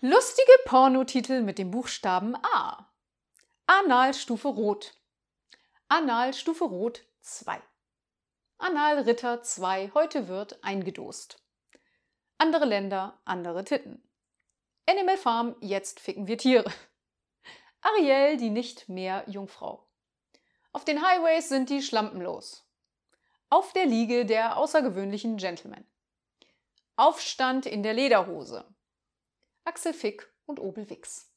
Lustige Pornotitel mit dem Buchstaben A. Analstufe Rot. Analstufe Rot 2. Analritter 2, heute wird eingedost. Andere Länder, andere Titten. Animal Farm, jetzt ficken wir Tiere. Ariel, die nicht mehr Jungfrau. Auf den Highways sind die Schlampen los. Auf der Liege der außergewöhnlichen Gentlemen. Aufstand in der Lederhose. Axel Fick und Obel Wix.